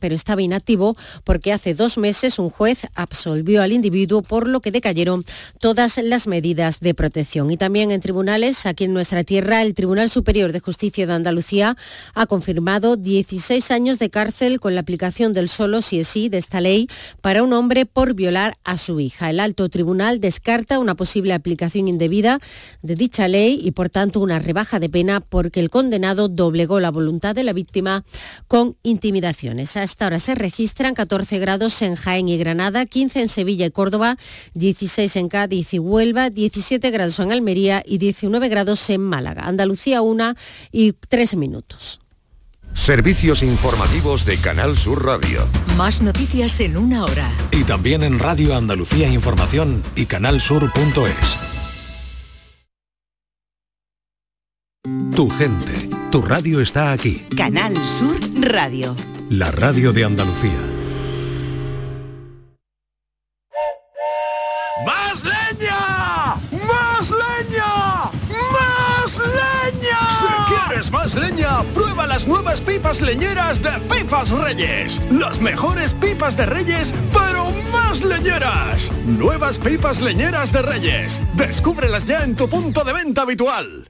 pero estaba inactivo porque hace dos meses un juez absolvió al individuo por lo que decayeron todas las medidas de protección. Y también en tribunales, aquí en nuestra tierra, el Tribunal Superior de Justicia de Andalucía ha confirmado 16 años de cárcel con la aplicación del solo si es sí de esta ley para un hombre por violar a su hija. El alto tribunal descarta una posible aplicación indebida de dicha ley y por tanto una rebaja de pena porque el condenado doblegó la voluntad de la víctima con intimidaciones. Esta hora se registran 14 grados en Jaén y Granada, 15 en Sevilla y Córdoba, 16 en Cádiz y Huelva, 17 grados en Almería y 19 grados en Málaga. Andalucía 1 y 3 minutos. Servicios informativos de Canal Sur Radio. Más noticias en una hora. Y también en Radio Andalucía Información y canalsur.es. Tu gente, tu radio está aquí. Canal Sur Radio. La radio de Andalucía. ¡Más leña! ¡Más leña! ¡Más leña! Si quieres más leña, prueba las nuevas pipas leñeras de Pipas Reyes. Las mejores pipas de Reyes, pero más leñeras. Nuevas pipas leñeras de Reyes. Descúbrelas ya en tu punto de venta habitual.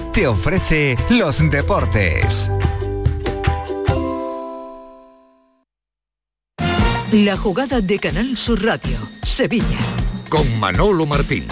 te ofrece los deportes. La jugada de Canal Sur Radio, Sevilla. Con Manolo Martín.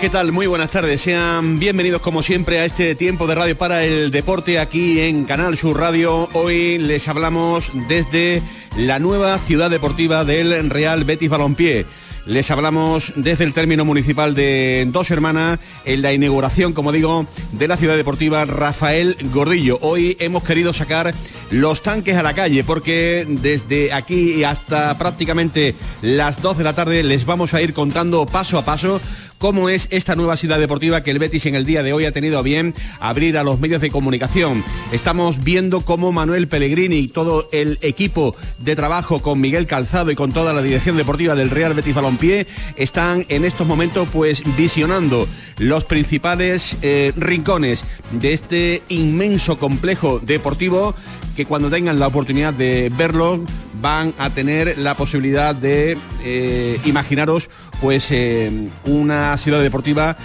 ¿Qué tal? Muy buenas tardes. Sean bienvenidos como siempre a este tiempo de radio para el deporte aquí en Canal Sur Radio. Hoy les hablamos desde la nueva ciudad deportiva del Real Betis Balompié. Les hablamos desde el término municipal de Dos Hermanas en la inauguración, como digo, de la ciudad deportiva Rafael Gordillo. Hoy hemos querido sacar los tanques a la calle porque desde aquí hasta prácticamente las 2 de la tarde les vamos a ir contando paso a paso cómo es esta nueva ciudad deportiva que el Betis en el día de hoy ha tenido a bien abrir a los medios de comunicación. Estamos viendo cómo Manuel Pellegrini y todo el equipo de trabajo con Miguel Calzado y con toda la dirección deportiva del Real Betis Balompié están en estos momentos pues visionando los principales eh, rincones de este inmenso complejo deportivo que cuando tengan la oportunidad de verlo van a tener la posibilidad de eh, imaginaros pues eh, una ciudad deportiva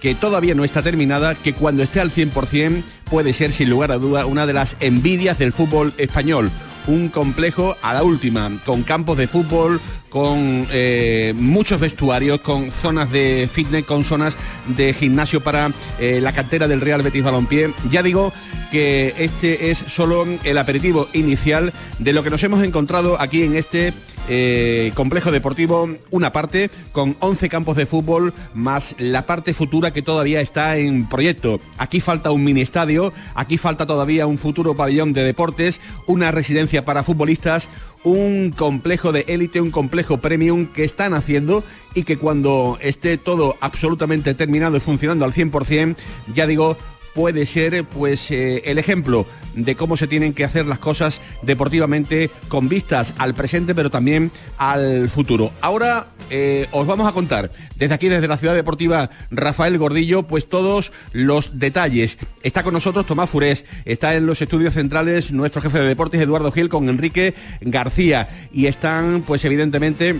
que todavía no está terminada, que cuando esté al 100% puede ser sin lugar a duda una de las envidias del fútbol español. Un complejo a la última, con campos de fútbol, con eh, muchos vestuarios, con zonas de fitness, con zonas de gimnasio para eh, la cantera del Real Betis Balompié. Ya digo que este es solo el aperitivo inicial de lo que nos hemos encontrado aquí en este eh, complejo deportivo, una parte con 11 campos de fútbol, más la parte futura que todavía está en proyecto. Aquí falta un mini estadio, aquí falta todavía un futuro pabellón de deportes, una residencia para futbolistas, un complejo de élite, un complejo premium que están haciendo y que cuando esté todo absolutamente terminado y funcionando al 100%, ya digo, puede ser pues eh, el ejemplo de cómo se tienen que hacer las cosas deportivamente con vistas al presente pero también al futuro. Ahora eh, os vamos a contar desde aquí, desde la ciudad deportiva Rafael Gordillo, pues todos los detalles. Está con nosotros Tomás Furés, está en los estudios centrales nuestro jefe de deportes Eduardo Gil con Enrique García y están pues evidentemente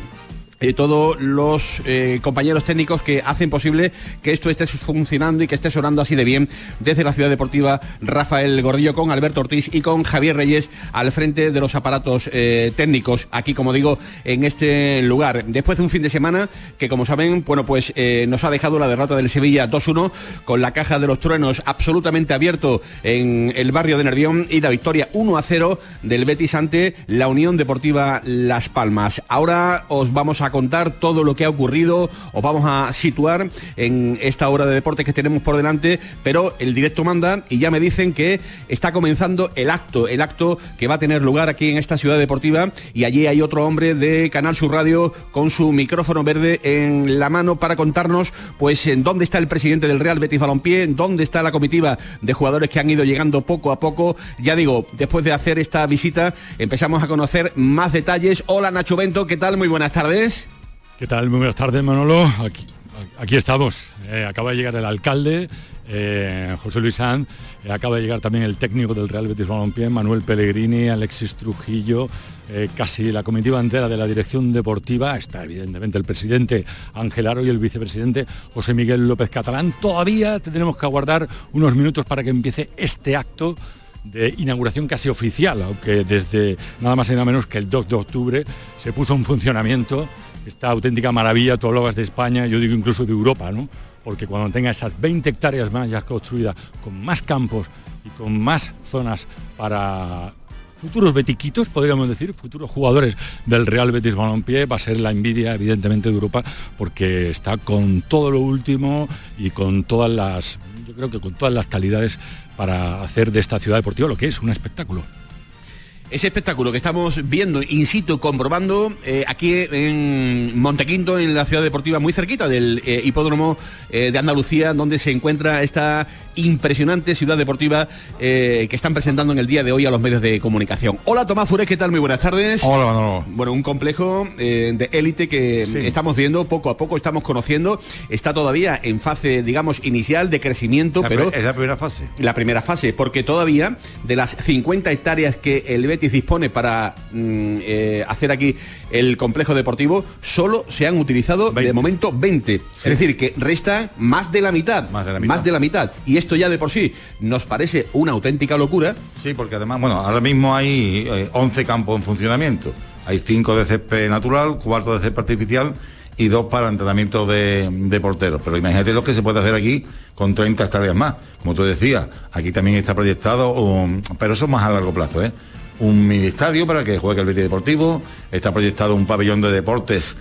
eh, todos los eh, compañeros técnicos que hacen posible que esto esté funcionando y que esté sonando así de bien desde la ciudad deportiva Rafael Gordillo con Alberto Ortiz y con Javier Reyes al frente de los aparatos eh, técnicos aquí como digo en este lugar. Después de un fin de semana que como saben bueno pues nos ha dejado la derrota del Sevilla 2-1 con la caja de los truenos absolutamente abierto en el barrio de Nervión y la victoria 1-0 del Betis ante la Unión Deportiva Las Palmas. Ahora os vamos a contar todo lo que ha ocurrido, os vamos a situar en esta hora de deporte que tenemos por delante, pero el directo manda y ya me dicen que está comenzando el acto, el acto que va a tener lugar aquí en esta ciudad deportiva y allí hay otro hombre de Canal Sur Radio con su micrófono verde en la mano para contarnos pues en dónde está el presidente del Real Betis Balompié, dónde está la comitiva de jugadores que han ido llegando poco a poco. Ya digo, después de hacer esta visita empezamos a conocer más detalles. Hola Nacho Bento, ¿qué tal? Muy buenas tardes. ¿Qué tal? Muy buenas tardes, Manolo. Aquí, estamos. Eh, acaba de llegar el alcalde, eh, José Luis Sanz. Eh, acaba de llegar también el técnico del Real Betis Balompié, Manuel Pellegrini, Alexis Trujillo, casi la comitiva entera de la dirección deportiva. Está evidentemente el presidente Ángel Aro y el vicepresidente José Miguel López Catalán. Todavía tendremos que aguardar unos minutos para que empiece este acto de inauguración casi oficial, aunque desde nada más y nada menos que el 2 de octubre se puso en funcionamiento esta auténtica maravilla, tú hablabas de España, yo digo incluso de Europa, ¿no? Porque cuando tenga esas 20 hectáreas más ya construidas, con más campos y con más zonas para futuros betiquitos, podríamos decir, futuros jugadores del Real Betis Balompié, va a ser la envidia evidentemente de Europa porque está con todo lo último y con todas las, yo creo que con todas las calidades para hacer de esta ciudad deportiva lo que es un espectáculo. Ese espectáculo que estamos viendo in situ, comprobando eh, aquí en Montequinto, en la ciudad deportiva, muy cerquita del eh, hipódromo eh, de Andalucía, donde se encuentra esta impresionante ciudad deportiva que están presentando en el día de hoy a los medios de comunicación. Hola Tomás Fures, ¿qué tal? Muy buenas tardes. Hola, Manolo. Bueno, un complejo de élite que estamos viendo poco a poco, estamos conociendo, está todavía en fase, digamos, inicial de crecimiento, pero... Es la primera fase. La primera fase, porque todavía de las 50 hectáreas que el dispone para mm, eh, hacer aquí el complejo deportivo, solo se han utilizado de momento 20. Es decir, que resta más de la mitad. Más de la mitad. Y esto ya de por sí nos parece una auténtica locura. Sí, porque además, bueno, ahora mismo hay 11 eh, campos en funcionamiento. Hay 5 de césped natural, 4 de césped artificial y dos para entrenamiento de, porteros. Pero imagínate lo que se puede hacer aquí con 30 hectáreas más. Como tú decías, aquí también está proyectado, pero eso más a largo plazo, ¿eh? un mini estadio para que juegue el Betis Deportivo, está proyectado un pabellón de deportes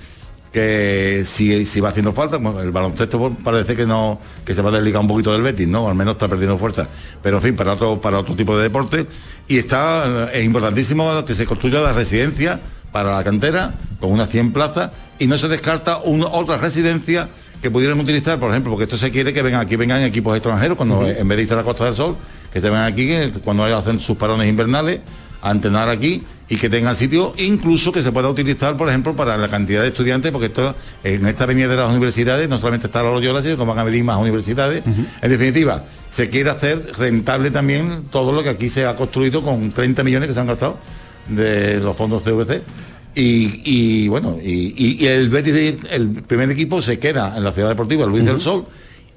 que si, si va haciendo falta, el baloncesto parece que no, que se va a desligar un poquito del Betis, ¿no? Al menos está perdiendo fuerza. Pero en fin, para otro, para otro tipo de deporte. Y está, es importantísimo que se construya la residencia para la cantera, con unas 100 plazas, y no se descarta una, otra residencia que pudieran utilizar, por ejemplo, porque esto se quiere que vengan aquí vengan equipos extranjeros, cuando en vez de irse a la Costa del Sol, que te vengan aquí cuando hacen sus parones invernales a entrenar aquí y que tengan sitio incluso que se pueda utilizar, por ejemplo, para la cantidad de estudiantes, porque esto en esta avenida de las universidades no solamente está la Loyola, sino que van a venir más universidades. En definitiva, se quiere hacer rentable también todo lo que aquí se ha construido con 30 millones que se han gastado de los fondos CVC. Y, bueno, y, el Betis, el primer equipo se queda en la ciudad deportiva, Luis del Sol,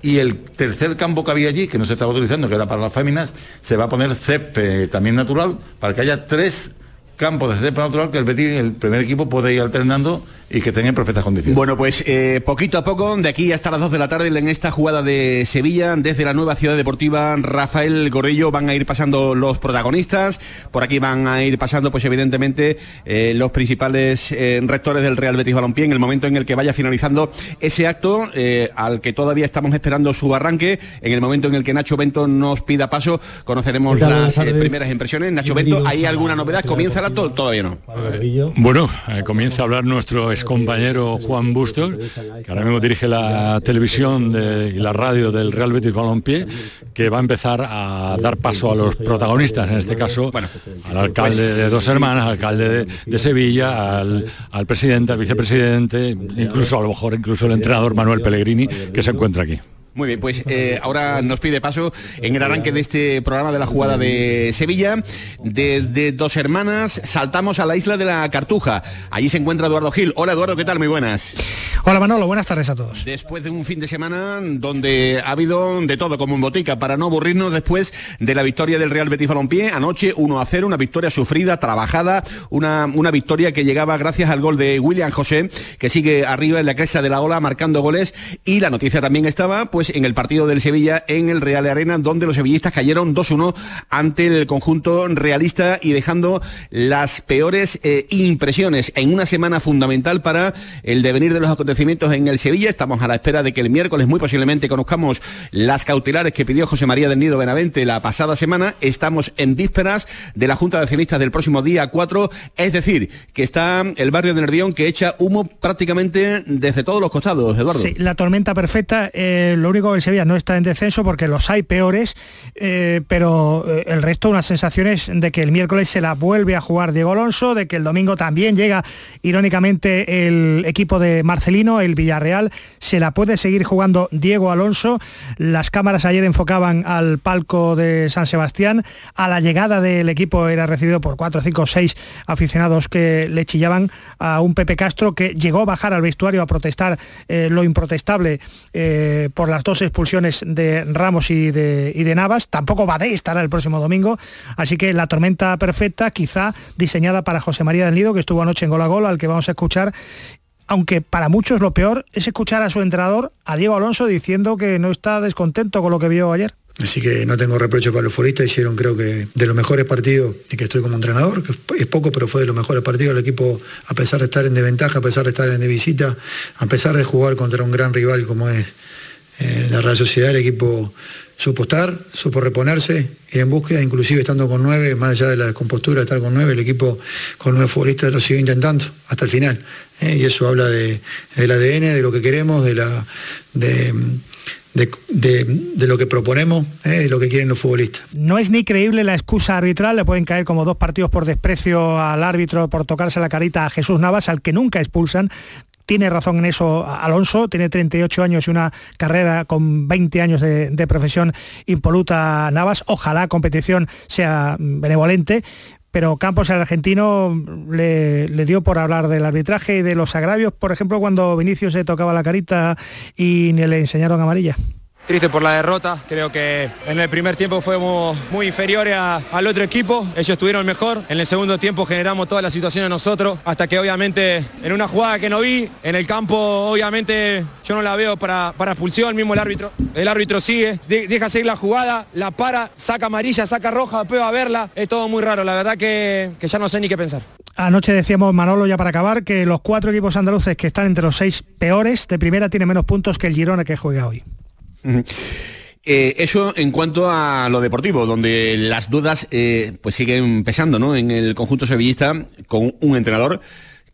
y el tercer campo que había allí, que no se estaba utilizando, que era para las féminas, se va a poner césped también natural, para que haya tres campo de césped natural que el Betis, el primer equipo, puede ir alternando y que tenga en perfectas condiciones. Bueno, pues eh, poquito a poco, de aquí hasta las 2 de la tarde, en esta jugada de Sevilla, desde la nueva ciudad deportiva Rafael Gorillo, van a ir pasando los protagonistas. Por aquí van a ir pasando, pues evidentemente, eh, los principales eh, rectores del Real Betis Balompié en el momento en el que vaya finalizando ese acto, al que todavía estamos esperando su arranque. En el momento en el que Nacho Bento nos pida paso, conoceremos las primeras impresiones. Nacho Bento, ¿hay alguna novedad? ¿Comienza todavía no. Bueno, eh, comienza a hablar nuestro excompañero Juan Bustos, que ahora mismo dirige la televisión y la radio del Real Betis Balompié, que va a empezar a dar paso a los protagonistas, en este caso al alcalde de Dos Hermanas, al alcalde de, Sevilla, al, al, presidente, al vicepresidente, incluso a lo mejor incluso el entrenador Manuel Pellegrini, que se encuentra aquí. Muy bien, pues eh, ahora nos pide paso en el arranque de este programa de la jugada de Sevilla. Desde Dos Hermanas saltamos a la isla de la Cartuja. Allí se encuentra Eduardo Gil. Hola Eduardo, ¿qué tal? Muy buenas. Hola Manolo, buenas tardes a todos. Después de un fin de semana donde ha habido de todo como en botica, para no aburrirnos después de la victoria del Real Betis Balompié, anoche 1 a 0, una victoria sufrida, trabajada, una, una victoria que llegaba gracias al gol de William José, que sigue arriba en la cresta de la ola marcando goles y la noticia también estaba pues en el partido del Sevilla en el Real Arena, donde los sevillistas cayeron 2-1 ante el conjunto realista y dejando las peores eh, impresiones en una semana fundamental para el devenir de los acontecimientos en el Sevilla. Estamos a la espera de que el miércoles muy posiblemente conozcamos las cautelares que pidió José María del Nido Benavente la pasada semana. Estamos en vísperas de la Junta de Accionistas del próximo día 4, es decir, que está el barrio de Nervión que echa humo prácticamente desde todos los costados, Eduardo. Sí, la tormenta perfecta, eh, lo único que el Sevilla no está en descenso porque los hay peores, eh, pero eh, el resto unas sensaciones de que el miércoles se la vuelve a jugar Diego Alonso, de que el domingo también llega irónicamente el equipo de Marcelino, el Villarreal, se la puede seguir jugando Diego Alonso. Las cámaras ayer enfocaban al palco de San Sebastián, a la llegada del equipo era recibido por cuatro, cinco, seis aficionados que le chillaban a un Pepe Castro que llegó a bajar al vestuario a protestar lo improtestable por las dos expulsiones de Ramos y de, y de Navas. Tampoco Badé estará el próximo domingo. Así que la tormenta perfecta, quizá diseñada para José María del Nido, que estuvo anoche en Gol a Gol, al que vamos a escuchar aunque para muchos lo peor es escuchar a su entrenador, a Diego Alonso, diciendo que no está descontento con lo que vio ayer. Así que no tengo reproche para los futbolistas, hicieron creo que de los mejores partidos y que estoy como entrenador, que es poco, pero fue de los mejores partidos. El equipo, a pesar de estar en desventaja, a pesar de estar en de visita, a pesar de jugar contra un gran rival como es eh, la Real Sociedad, el equipo supo estar, supo reponerse, ir en búsqueda, inclusive estando con nueve, más allá de la descompostura de estar con nueve, el equipo con nueve futbolistas lo sigue intentando hasta el final. ¿eh? Y eso habla de, del ADN, de lo que queremos, de la de, de, lo que proponemos ¿eh? lo que quieren los futbolistas. No es ni creíble la excusa arbitral, le pueden caer como dos partidos por desprecio al árbitro por tocarse la carita a Jesús Navas, al que nunca expulsan, tiene razón en eso Alonso, tiene 38 años y una carrera con 20 años de, profesión impoluta Navas. Ojalá competición sea benevolente, pero Campos, el argentino, le, le, dio por hablar del arbitraje y de los agravios, por ejemplo, cuando Vinicius se tocaba la carita y le enseñaron amarilla. Triste por la derrota, creo que en el primer tiempo fuimos muy inferiores al otro equipo, ellos estuvieron mejor, en el segundo tiempo generamos toda la situación nosotros, hasta que obviamente en una jugada que no vi, en el campo obviamente yo no la veo para, para expulsión, mismo el árbitro, el árbitro sigue, deja seguir la jugada, la para, saca amarilla, saca roja, después va a verla, es todo muy raro, la verdad que, que ya no sé ni qué pensar. Anoche decíamos, Manolo, ya para acabar, que los cuatro equipos andaluces que están entre los seis peores de primera tienen menos puntos que el Girona que juega hoy. Eh, eso en cuanto a lo deportivo, donde las dudas eh, pues siguen pesando ¿no? en el conjunto sevillista con un entrenador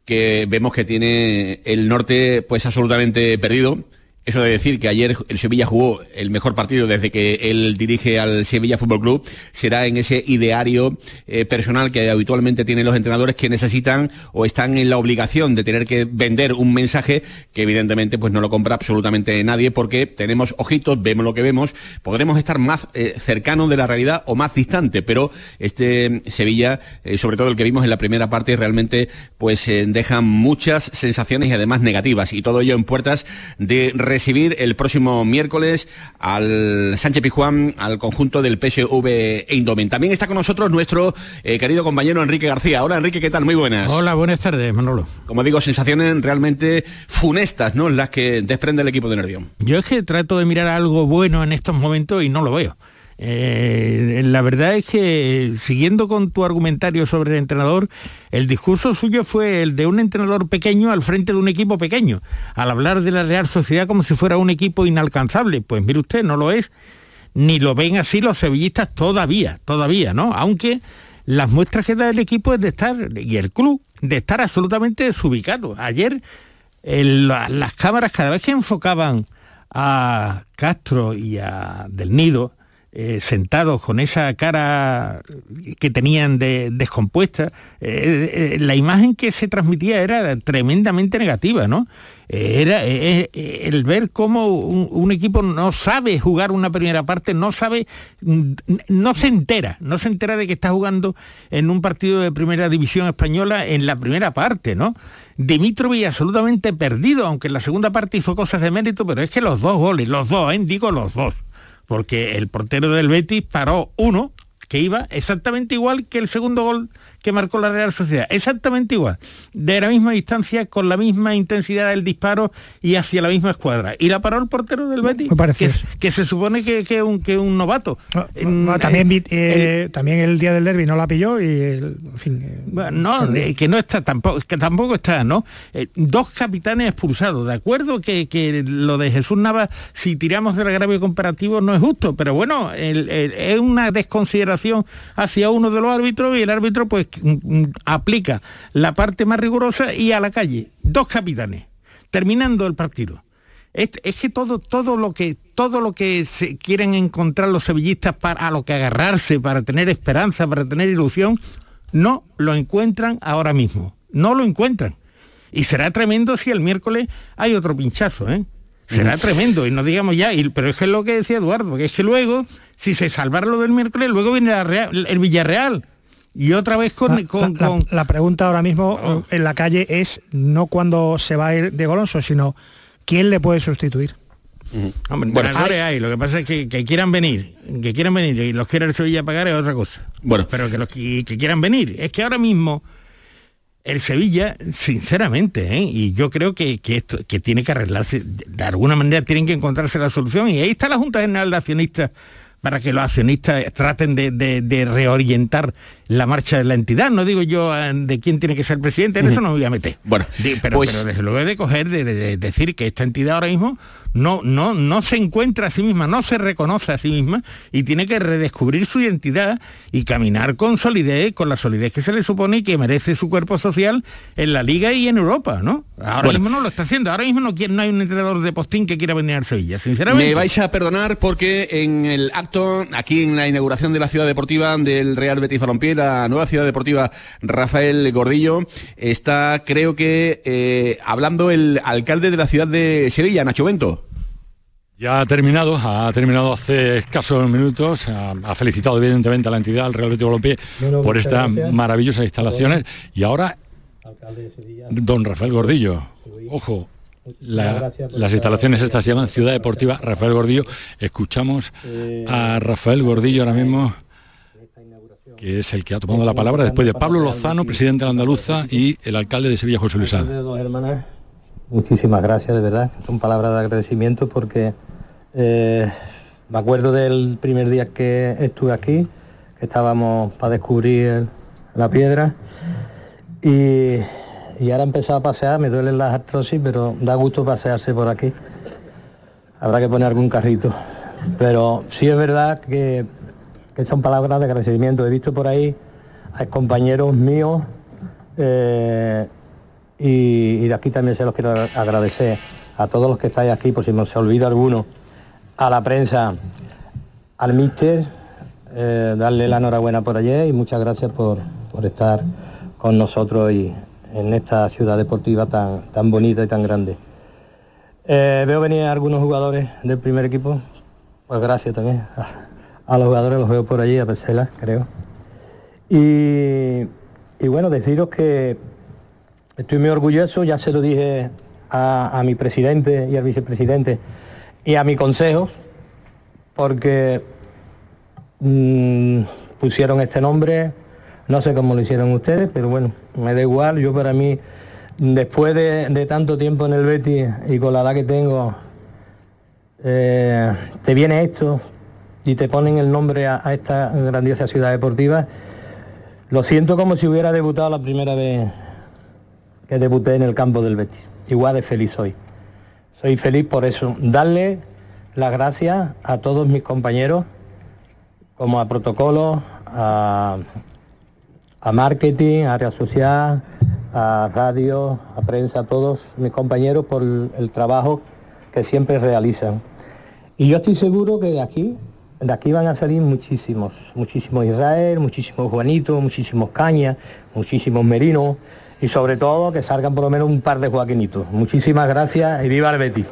que vemos que tiene el norte pues absolutamente perdido eso de decir que ayer el Sevilla jugó el mejor partido desde que él dirige al Sevilla Fútbol Club será en ese ideario eh, personal que habitualmente tienen los entrenadores que necesitan o están en la obligación de tener que vender un mensaje que evidentemente pues no lo compra absolutamente nadie porque tenemos ojitos, vemos lo que vemos, podremos estar más eh, cercanos de la realidad o más distante, pero este Sevilla, eh, sobre todo el que vimos en la primera parte, realmente pues deja muchas sensaciones y además negativas y todo ello en puertas de recibir el próximo miércoles al Sánchez Pijuán, al conjunto del PSV Eindhoven. También está con nosotros nuestro eh, querido compañero Enrique García. Hola Enrique, ¿qué tal? Muy buenas. Hola, buenas tardes, Manolo. Como digo, sensaciones realmente funestas, ¿no? Las que desprende el equipo de Nervión. Yo es que trato de mirar algo bueno en estos momentos y no lo veo. Eh, la verdad es que, siguiendo con tu argumentario sobre el entrenador, el discurso suyo fue el de un entrenador pequeño al frente de un equipo pequeño, al hablar de la Real Sociedad como si fuera un equipo inalcanzable. Pues mire usted, no lo es, ni lo ven así los sevillistas todavía, todavía, ¿no? Aunque las muestras que da el equipo es de estar, y el club, de estar absolutamente desubicado. Ayer las cámaras cada vez que enfocaban a Castro y a Del Nido, eh, sentados con esa cara que tenían de, descompuesta, eh, la imagen que se transmitía era tremendamente negativa, ¿no? Era el ver cómo un, equipo no sabe jugar una primera parte, no sabe, no se entera, no se entera de que está jugando en un partido de primera división española en la primera parte, ¿no? Dimitrovic absolutamente perdido, aunque en la segunda parte hizo cosas de mérito, pero es que los dos goles, los dos, ¿eh? digo los dos, porque el portero del Betis paró uno que iba exactamente igual que el segundo gol que marcó la Real Sociedad. Exactamente igual. De la misma distancia, con la misma intensidad del disparo y hacia la misma escuadra. Y la paró el portero del Betis, que, que, se supone que es un, que un novato. Ah, también, el, eh, también el día del derby no la pilló y en fin. Eh, no, que no está tampoco, que tampoco está, ¿no? Eh, dos capitanes expulsados, de acuerdo que, que, lo de Jesús Navas, si tiramos del agravio comparativo, no es justo, pero bueno, es una desconsideración hacia uno de los árbitros y el árbitro pues aplica la parte más rigurosa y a la calle, dos capitanes, terminando el partido. Es, que todo, todo, lo que todo lo que se quieren encontrar los sevillistas para a lo que agarrarse, para tener esperanza, para tener ilusión, no lo encuentran ahora mismo. No lo encuentran. Y será tremendo si el miércoles hay otro pinchazo, ¿eh? Será tremendo, y no digamos ya, pero es que es lo que decía Eduardo, que es que luego, si se salvara lo del miércoles, luego viene el Villarreal, y otra vez con... La, pregunta ahora mismo en la calle es no cuando se va a ir de Golonso, sino quién le puede sustituir. Hombre, bueno, hay, lo que pasa es que, quieran venir, que quieran venir y los quiera el Sevilla pagar es otra cosa. Bueno, pero que los que, quieran venir. Es que ahora mismo el Sevilla, sinceramente, ¿eh? y yo creo que, que, esto, que tiene que arreglarse, de alguna manera tienen que encontrarse la solución, y ahí está la Junta General de Accionistas para que los accionistas traten de, reorientar la marcha de la entidad. No digo yo eh, de quién tiene que ser presidente, en eso no me voy a meter. Bueno, pero, pues pero desde luego de coger, de, decir que esta entidad ahora mismo no, no, no se encuentra a sí misma, no se reconoce a sí misma y tiene que redescubrir su identidad y caminar con solidez, con la solidez que se le supone y que merece su cuerpo social en la Liga y en Europa, ¿no? Ahora mismo no lo está haciendo, ahora mismo no, no hay un entrenador de postín que quiera venir a Sevilla, sinceramente. Me vais a perdonar porque en el acto, aquí en la inauguración de la ciudad deportiva del Real Betis Balompié, la nueva ciudad deportiva Rafael Gordillo, está creo que eh, hablando el alcalde de la ciudad de Sevilla, Nacho Bento. Ya ha terminado, ha terminado hace escasos minutos, ha, felicitado evidentemente a la entidad, al Real Betis Balompié, por estas maravillosas instalaciones. Y ahora don Rafael Gordillo, ojo, las instalaciones estas se llaman Ciudad Deportiva. Rafael Gordillo, escuchamos a Rafael Gordillo ahora mismo que es el que ha tomado la palabra después de Pablo Lozano, presidente de la Andaluza, y el alcalde de Sevilla, José Luis Muchísimas gracias, de verdad. Son palabras de agradecimiento porque eh, me acuerdo del primer día que estuve aquí, que estábamos para descubrir la piedra y, ahora he empezado a pasear, me duelen las artrosis, pero da gusto pasearse por aquí. Habrá que poner algún carrito. Pero sí es verdad que, son palabras de agradecimiento. He visto por ahí a compañeros míos eh, y, de aquí también se los quiero agradecer a todos los que estáis aquí, por si no se olvida alguno a la prensa, al míster, eh, darle la enhorabuena por ayer y muchas gracias por, estar con nosotros y en esta ciudad deportiva tan, tan bonita y tan grande. Eh, veo venir algunos jugadores del primer equipo, pues gracias también a, los jugadores, los veo por allí, a Pesela, creo. Y, bueno, deciros que estoy muy orgulloso, ya se lo dije a, a mi presidente y al vicepresidente, y a mi consejo, porque mm, pusieron este nombre, no sé cómo lo hicieron ustedes, pero bueno, me da igual, yo para mí, después de, tanto tiempo en el Betis y con la edad que tengo, eh, te viene esto y te ponen el nombre a, a esta grandiosa ciudad deportiva, lo siento como si hubiera debutado la primera vez que debuté en el campo del Betis. Igual de feliz hoy. Soy feliz por eso. Darle las gracias a todos mis compañeros, como a protocolo, a, marketing, a área social, a radio, a prensa, a todos mis compañeros por el, trabajo que siempre realizan. Y yo estoy seguro que de aquí De aquí van a salir muchísimos, muchísimos Israel, muchísimos Juanitos, muchísimos Cañas, muchísimos Merinos y sobre todo que salgan por lo menos un par de Joaquinitos. Muchísimas gracias y viva el Betis.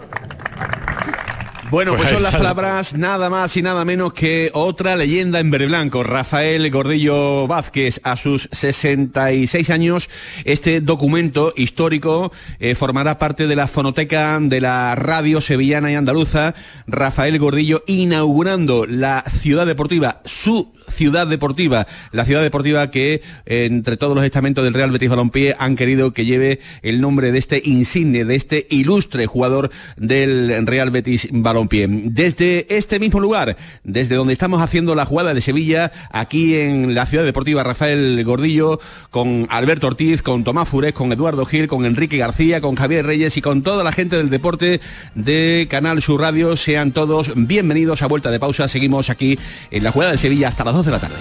Bueno, pues, Pues son las palabras nada más y nada menos que otra leyenda en verde blanco, Rafael Gordillo Vázquez, a sus 66 años. Este documento histórico eh, formará parte de la fonoteca de la radio sevillana y andaluza. Rafael Gordillo inaugurando la ciudad deportiva, su ciudad deportiva, la ciudad deportiva que eh, entre todos los estamentos del Real Betis Balompié han querido que lleve el nombre de este insigne, de este ilustre jugador del Real Betis Balompié. Desde este mismo lugar, desde donde estamos haciendo la jugada de Sevilla, aquí en la ciudad deportiva Rafael Gordillo, con Alberto Ortiz, con Tomás Furés, con Eduardo Gil, con Enrique García, con Javier Reyes y con toda la gente del deporte de Canal Sur Radio, sean todos bienvenidos a vuelta de pausa. Seguimos aquí en la jugada de Sevilla hasta las 2 de la tarde.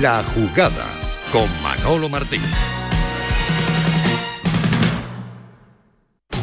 La jugada con Manolo Martín.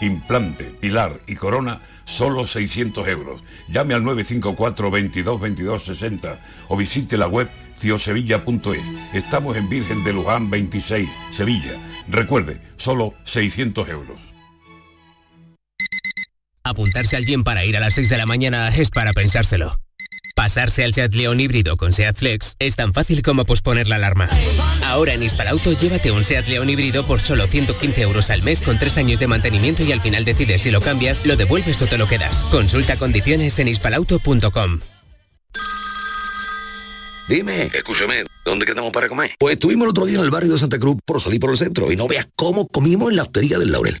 Implante, pilar y corona, solo 600 euros. Llame al 954 22 22 60 o visite la web ciosevilla.es. Estamos en Virgen de Luján 26, Sevilla. Recuerde, solo 600 euros. Apuntarse al gym para ir a las 6 de la mañana es para pensárselo. Pasarse al Seat León híbrido con Seat Flex es tan fácil como posponer la alarma. Ahora en Hispalauto llévate un Seat León híbrido por solo 115 euros al mes con 3 años de mantenimiento y al final decides si lo cambias, lo devuelves o te lo quedas. Consulta condiciones en hispalauto.com. Dime, escúchame, ¿dónde quedamos para comer? Pues estuvimos el otro día en el barrio de Santa Cruz por salir por el centro y no veas cómo comimos en la hostería del Laurel.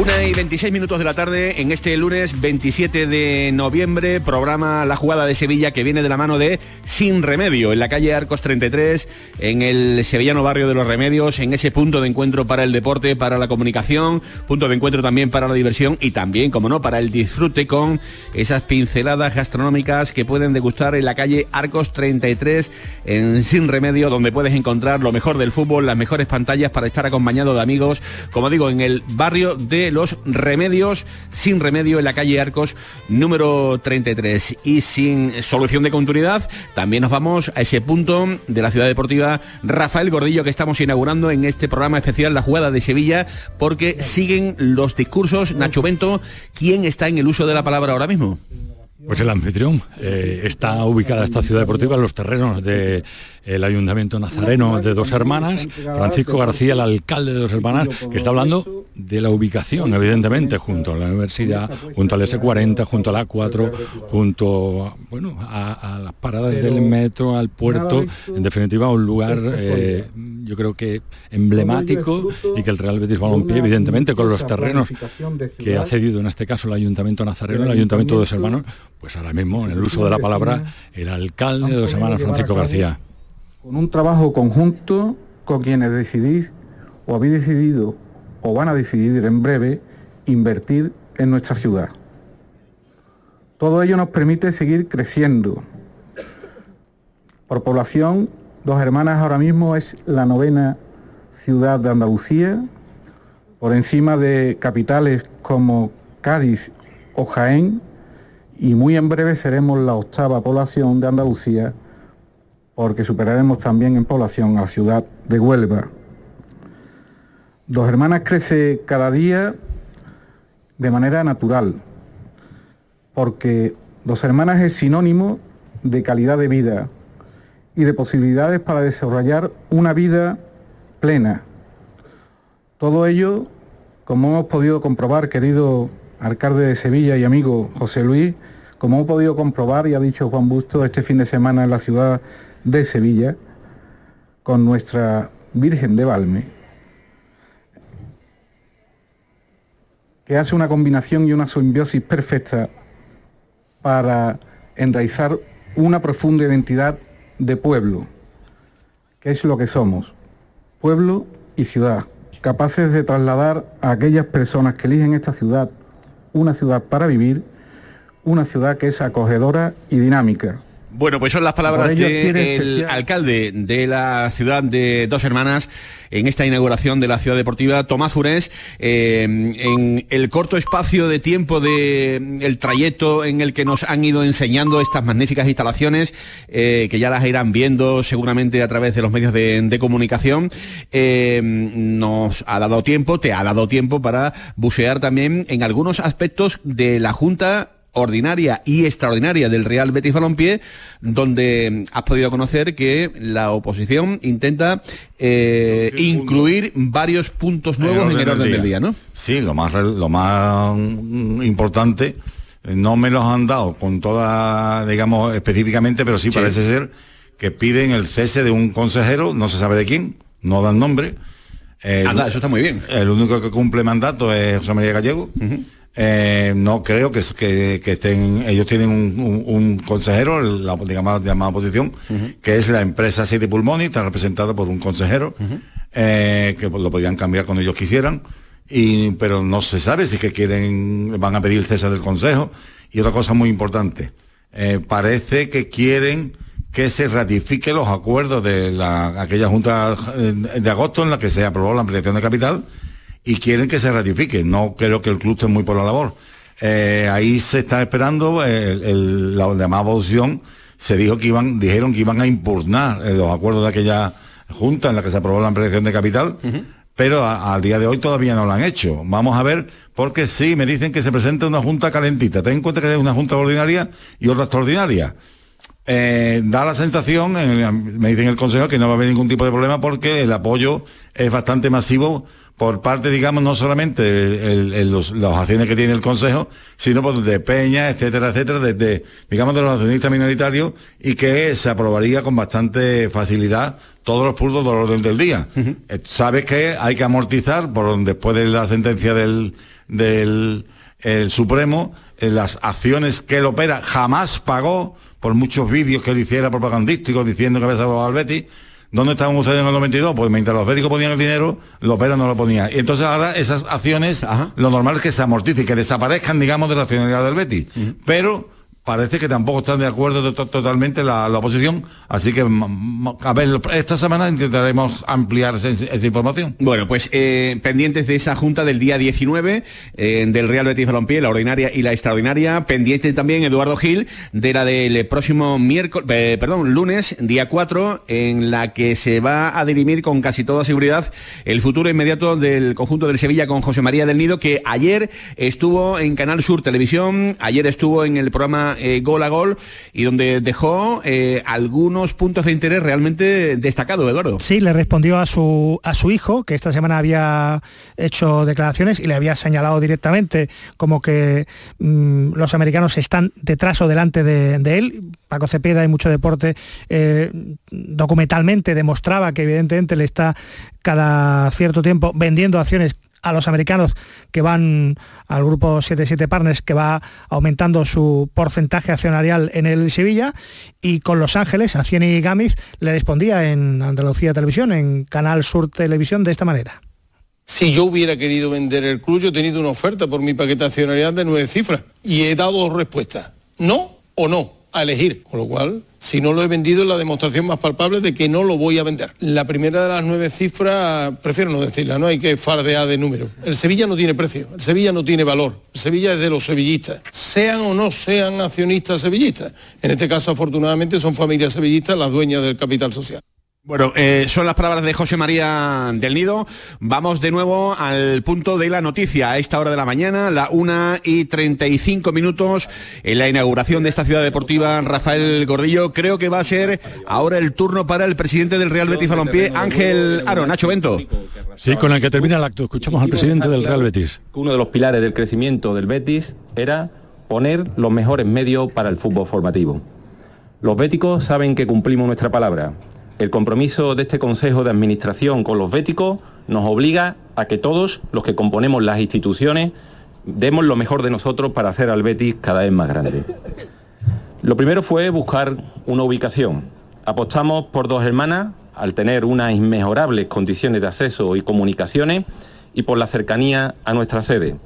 Una y 26 minutos de la tarde en este lunes 27 de noviembre, programa La Jugada de Sevilla que viene de la mano de Sin Remedio, en la calle Arcos 33, en el sevillano barrio de los Remedios, en ese punto de encuentro para el deporte, para la comunicación, punto de encuentro también para la diversión y también, como no, para el disfrute con esas pinceladas gastronómicas que pueden degustar en la calle Arcos 33, en Sin Remedio, donde puedes encontrar lo mejor del fútbol, las mejores pantallas para estar acompañado de amigos, como digo, en el barrio de los remedios sin remedio en la calle Arcos número 33. Y sin solución de continuidad, también nos vamos a ese punto de la ciudad deportiva Rafael Gordillo que estamos inaugurando en este programa especial La Jugada de Sevilla, porque siguen los discursos. Nacho Bento, ¿quién está en el uso de la palabra ahora mismo? Pues el anfitrión. Eh, está ubicada esta ciudad deportiva en los terrenos del Ayuntamiento Nazareno de Dos Hermanas. Francisco García, el alcalde de Dos Hermanas, que está hablando de la ubicación, evidentemente, junto a la universidad, junto al S40, junto a la A4, junto bueno, a, las paradas del metro, al puerto, en definitiva un lugar eh, yo creo que emblemático y que el Real Betis Balompié, evidentemente, con los terrenos que ha cedido en este caso el Ayuntamiento Nazareno, el Ayuntamiento de Dos Hermanos, pues ahora mismo en el uso de la palabra el alcalde de Dos Hermanas, Francisco García. Con un trabajo conjunto con quienes decidís o habéis decidido o van a decidir en breve invertir en nuestra ciudad. Todo ello nos permite seguir creciendo. Por población, Dos Hermanas ahora mismo es la novena ciudad de Andalucía, por encima de capitales como Cádiz o Jaén, y muy en breve seremos la octava población de Andalucía, porque superaremos también en población a la ciudad de Huelva. Dos Hermanas crece cada día de manera natural, porque Dos Hermanas es sinónimo de calidad de vida y de posibilidades para desarrollar una vida plena. Todo ello, como hemos podido comprobar, querido alcalde de Sevilla y amigo José Luis, como hemos podido comprobar y ha dicho Juan Busto este fin de semana en la ciudad de Sevilla, con nuestra Virgen de Valme, que hace una combinación y una simbiosis perfecta para enraizar una profunda identidad de pueblo, que es lo que somos, pueblo y ciudad, capaces de trasladar a aquellas personas que eligen esta ciudad una ciudad para vivir, una ciudad que es acogedora y dinámica, bueno, pues son las palabras del alcalde de la ciudad de Dos Hermanas en esta inauguración de la ciudad deportiva, Tomás Urés, eh, en el corto espacio de tiempo del trayecto en el que nos han ido enseñando estas magníficas instalaciones, eh, que ya las irán viendo seguramente a través de los medios de, comunicación, eh, nos ha dado tiempo, te ha dado tiempo para bucear también en algunos aspectos de la Junta ordinaria y extraordinaria del Real Betis Balompié, donde has podido conocer que la oposición intenta eh, incluir varios puntos nuevos en el orden del día, ¿no? Sí, lo más, lo más mm, importante, eh, no me los han dado con toda, digamos, específicamente, pero sí, parece ser que piden el cese de un consejero, no se sabe de quién, no dan nombre. eso está muy bien. El único que cumple mandato es José María Gallego. Eh, no creo que, que, que, estén, ellos tienen un, consejero, la digamos, llamada oposición, que es la empresa City Pulmoni, está representada por un consejero, eh, que lo podían cambiar cuando ellos quisieran, y, pero no se sabe si que quieren, van a pedir el cese del consejo. Y otra cosa muy importante, eh, parece que quieren que se ratifique los acuerdos de la, aquella junta de agosto en la que se aprobó la ampliación de capital, y quieren que se ratifique. No creo que el club esté muy por la labor. Eh, ahí se está esperando el, la llamada oposición. Se dijo que iban dijeron que iban a impugnar eh, los acuerdos de aquella junta en la que se aprobó la ampliación de capital pero al día de hoy todavía no lo han hecho. Vamos a ver porque sí me dicen que se presenta una junta calentita. Ten en cuenta que es una junta ordinaria y otra extraordinaria. Eh, da la sensación, me dicen el Consejo, que no va a haber ningún tipo de problema porque el apoyo es bastante masivo por parte, digamos, no solamente de los, acciones que tiene el Consejo, sino por de Peña, etcétera, etcétera, desde, digamos, de los accionistas minoritarios y que se aprobaría con bastante facilidad todos los puntos del orden del día. Eh, sabes que hay que amortizar por después de la sentencia del, del el Supremo, en las acciones que él opera, jamás pagó por muchos vídeos que él hiciera propagandísticos diciendo que había salvado al Betis. ¿Dónde estaban ustedes en el 92? Pues mientras los médicos ponían el dinero, los opera no lo ponía. Y entonces ahora esas acciones, lo normal es que se amorticen, que desaparezcan, digamos, de la accionalidad del Betis. Pero parece que tampoco están de acuerdo totalmente la, oposición, así que a ver, esta semana intentaremos ampliar esa, información. Bueno, pues eh, pendientes de esa junta del día 19 eh, del Real Betis Balompié, la ordinaria y la extraordinaria, pendiente también Eduardo Gil de la del próximo miércoles, eh, perdón, lunes, día 4, en la que se va a dirimir con casi toda seguridad el futuro inmediato del conjunto del Sevilla con José María del Nido, que ayer estuvo en Canal Sur Televisión, ayer estuvo en el programa eh, gol a gol y donde dejó eh, algunos puntos de interés realmente destacados, Eduardo. Sí, le respondió a su, a su hijo, que esta semana había hecho declaraciones y le había señalado directamente como que mm, los americanos están detrás o delante de, él. Paco Cepeda y mucho deporte eh, documentalmente demostraba que evidentemente le está cada cierto tiempo vendiendo acciones a los americanos que van al grupo 77 Partners que va aumentando su porcentaje accionarial en el Sevilla y con Los Ángeles, a Cieni Gámez le respondía en Andalucía Televisión, en Canal Sur Televisión de esta manera. Si yo hubiera querido vender el club, yo he tenido una oferta por mi paquete accionarial de nueve cifras y he dado respuestas, no o no a elegir. Con lo cual, si no lo he vendido, es la demostración más palpable de que no lo voy a vender. La primera de las nueve cifras, prefiero no decirla, no hay que fardear de número. El Sevilla no tiene precio, el Sevilla no tiene valor. El Sevilla es de los sevillistas, sean o no sean accionistas sevillistas. En este caso, afortunadamente, son familias sevillistas las dueñas del capital social. Bueno, eh, son las palabras de José María del Nido. Vamos de nuevo al punto de la noticia. A esta hora de la mañana, la 1 y 35 minutos, en la inauguración de esta ciudad deportiva, Rafael Gordillo. Creo que va a ser ahora el turno para el presidente del Real Betis Balompié, Ángel Aro, Nacho Bento. Sí, con el que termina el acto. Escuchamos al presidente del Real Betis. Uno de los pilares del crecimiento del Betis era poner los mejores medios para el fútbol formativo. Los béticos saben que cumplimos nuestra palabra el compromiso de este Consejo de Administración con los béticos nos obliga a que todos los que componemos las instituciones demos lo mejor de nosotros para hacer al Betis cada vez más grande. Lo primero fue buscar una ubicación. Apostamos por dos hermanas al tener unas inmejorables condiciones de acceso y comunicaciones y por la cercanía a nuestra sede.